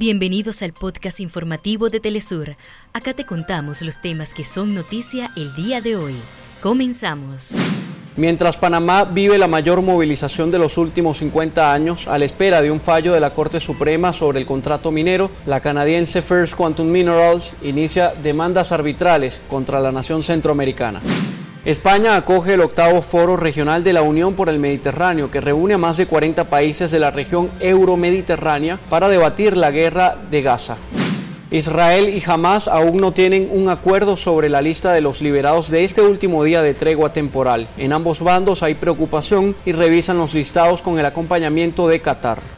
Bienvenidos al podcast informativo de Telesur. Acá te contamos los temas que son noticia el día de hoy. Comenzamos. Mientras Panamá vive la mayor movilización de los últimos 50 años, a la espera de un fallo de la Corte Suprema sobre el contrato minero, la canadiense First Quantum Minerals inicia demandas arbitrales contra la nación centroamericana. España acoge el octavo foro regional de la Unión por el Mediterráneo, que reúne a más de 40 países de la región euromediterránea para debatir la guerra de Gaza. Israel y Hamas aún no tienen un acuerdo sobre la lista de los liberados de este último día de tregua temporal. En ambos bandos hay preocupación y revisan los listados con el acompañamiento de Qatar.